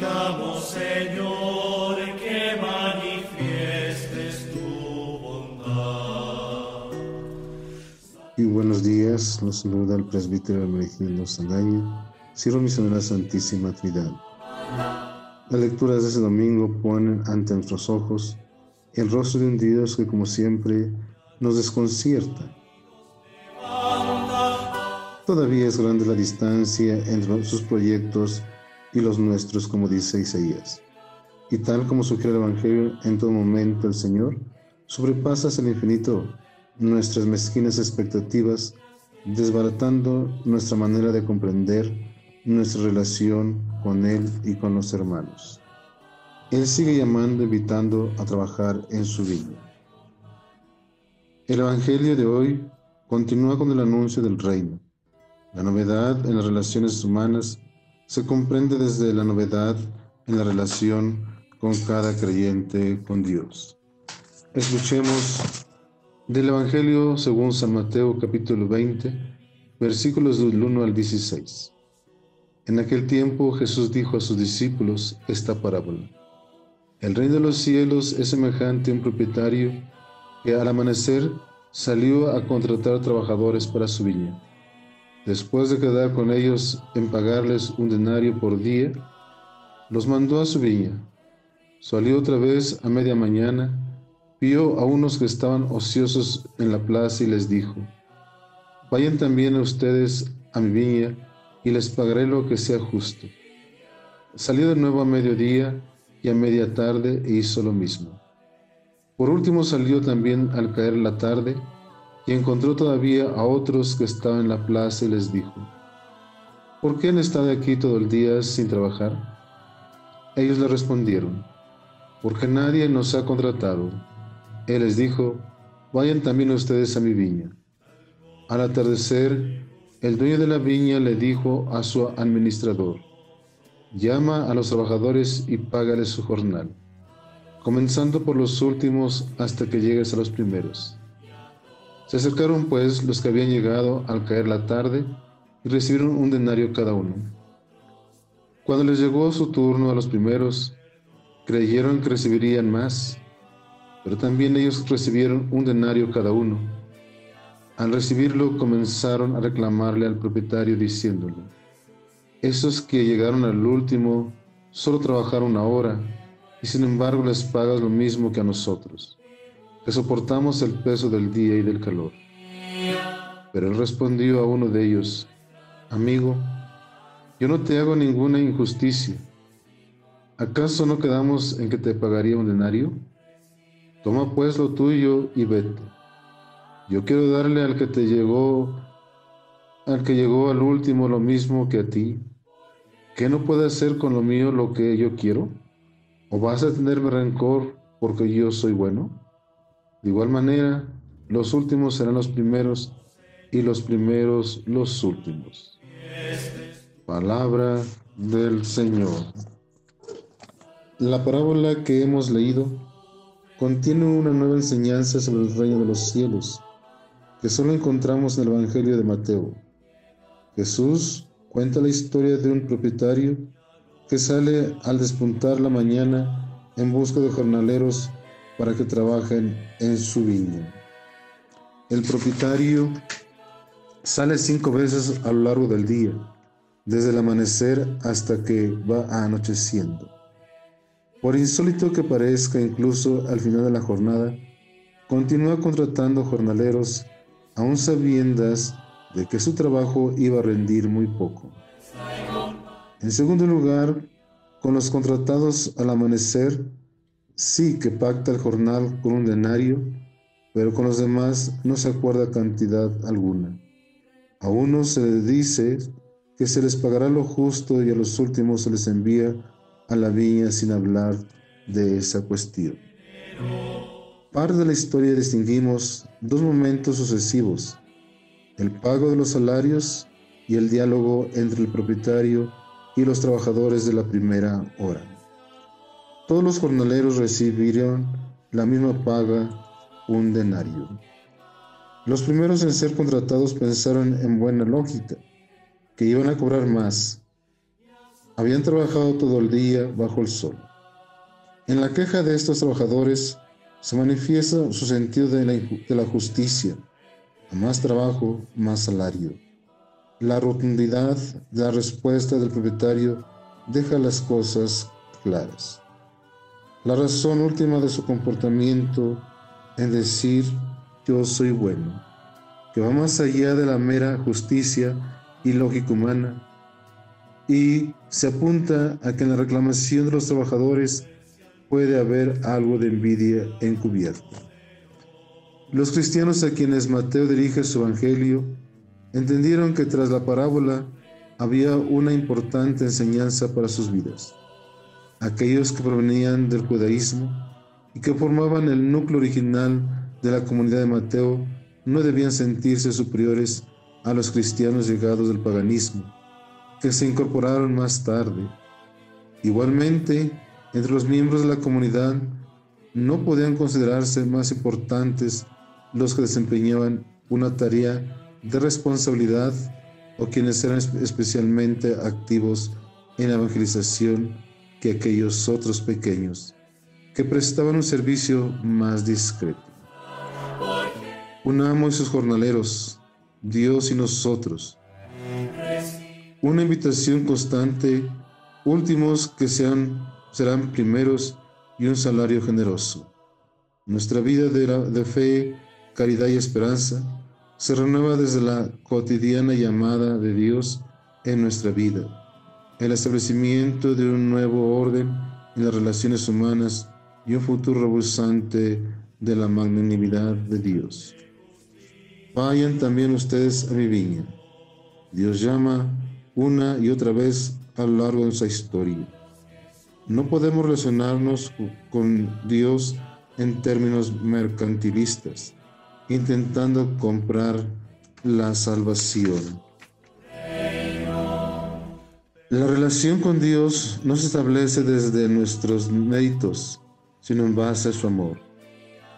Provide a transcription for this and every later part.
Señor, que manifiestes tu bondad. Y buenos días, los saluda el presbítero Hermenegildo Saldaña, Siervo Misionero de la Santísima Trinidad. Las lecturas de ese domingo ponen ante nuestros ojos el rostro de un Dios que como siempre nos desconcierta. Todavía es grande la distancia entre sus proyectos y los nuestros, como dice Isaías. Y tal como sugiere el Evangelio, en todo momento el Señor sobrepasa el infinito nuestras mezquinas expectativas, desbaratando nuestra manera de comprender nuestra relación con Él y con los hermanos. Él sigue llamando, invitando a trabajar en su vida. El Evangelio de hoy continúa con el anuncio del reino. La novedad en las relaciones humanas se comprende desde la novedad en la relación con cada creyente con Dios. Escuchemos del Evangelio según San Mateo capítulo 20, versículos del 1 al 16. En aquel tiempo Jesús dijo a sus discípulos esta parábola. El reino de los cielos es semejante a un propietario que al amanecer salió a contratar trabajadores para su viña. Después de quedar con ellos en pagarles un denario por día, los mandó a su viña. Salió otra vez a media mañana, vio a unos que estaban ociosos en la plaza y les dijo, Vayan también ustedes a mi viña y les pagaré lo que sea justo. Salió de nuevo a mediodía y a media tarde e hizo lo mismo. Por último salió también al caer la tarde encontró todavía a otros que estaban en la plaza y les dijo, ¿por qué han estado aquí todo el día sin trabajar? Ellos le respondieron, porque nadie nos ha contratado. Él les dijo, vayan también ustedes a mi viña. Al atardecer, el dueño de la viña le dijo a su administrador, llama a los trabajadores y págales su jornal, comenzando por los últimos hasta que llegues a los primeros. Se acercaron pues los que habían llegado al caer la tarde y recibieron un denario cada uno. Cuando les llegó su turno a los primeros, creyeron que recibirían más, pero también ellos recibieron un denario cada uno. Al recibirlo comenzaron a reclamarle al propietario diciéndole, esos que llegaron al último solo trabajaron una hora y sin embargo les pagas lo mismo que a nosotros, que soportamos el peso del día y del calor. Pero él respondió a uno de ellos, amigo, yo no te hago ninguna injusticia. ¿Acaso no quedamos en que te pagaría un denario? Toma pues lo tuyo y vete. Yo quiero darle al que te llegó, al que llegó al último lo mismo que a ti. ¿Qué no puede hacer con lo mío lo que yo quiero? ¿O vas a tenerme rencor porque yo soy bueno? De igual manera, los últimos serán los primeros y los primeros los últimos. Palabra del Señor. La parábola que hemos leído contiene una nueva enseñanza sobre el reino de los cielos que solo encontramos en el Evangelio de Mateo. Jesús cuenta la historia de un propietario que sale al despuntar la mañana en busca de jornaleros para que trabajen en su viña. El propietario sale cinco veces a lo largo del día, desde el amanecer hasta que va anocheciendo. Por insólito que parezca, incluso al final de la jornada, continúa contratando jornaleros aún sabiendas de que su trabajo iba a rendir muy poco. En segundo lugar, con los contratados al amanecer, sí que pacta el jornal con un denario, pero con los demás no se acuerda cantidad alguna. A unos se les dice que se les pagará lo justo y a los últimos se les envía a la viña sin hablar de esa cuestión. Parte de la historia distinguimos dos momentos sucesivos, el pago de los salarios y el diálogo entre el propietario y los trabajadores de la primera hora. Todos los jornaleros recibieron la misma paga, un denario. Los primeros en ser contratados pensaron en buena lógica, que iban a cobrar más. habían trabajado todo el día bajo el sol. En la queja de estos trabajadores se manifiesta su sentido de la, de la justicia. A más trabajo, más salario. La rotundidad de la respuesta del propietario deja las cosas claras. La razón última de su comportamiento en decir yo soy bueno, que va más allá de la mera justicia y lógica humana, y se apunta a que en la reclamación de los trabajadores puede haber algo de envidia encubierta. Los cristianos a quienes Mateo dirige su evangelio entendieron que tras la parábola había una importante enseñanza para sus vidas. Aquellos que provenían del judaísmo y que formaban el núcleo original de la comunidad de Mateo no debían sentirse superiores a los cristianos llegados del paganismo, que se incorporaron más tarde. Igualmente, entre los miembros de la comunidad no podían considerarse más importantes los que desempeñaban una tarea de responsabilidad o quienes eran especialmente activos en la evangelización que aquellos otros pequeños que prestaban un servicio más discreto. Un amo y sus jornaleros, Dios y nosotros. Una invitación constante, últimos que sean, serán primeros y un salario generoso. Nuestra vida de, de fe, caridad y esperanza se renueva desde la cotidiana llamada de Dios en nuestra vida, el establecimiento de un nuevo orden en las relaciones humanas y un futuro rebosante de la magnanimidad de Dios. Vayan también ustedes a mi viña. Dios llama una y otra vez a lo largo de nuestra historia. No podemos relacionarnos con Dios en términos mercantilistas, intentando comprar la salvación. La relación con Dios no se establece desde nuestros méritos, sino en base a su amor.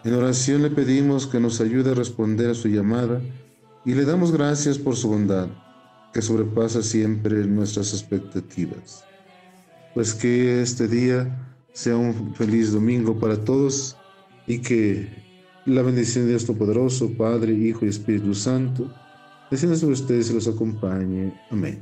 En oración le pedimos que nos ayude a responder a su llamada y le damos gracias por su bondad, que sobrepasa siempre nuestras expectativas. Pues que este día sea un feliz domingo para todos y que la bendición de Dios Todopoderoso, Padre, Hijo y Espíritu Santo, descienda sobre ustedes y los acompañe. Amén.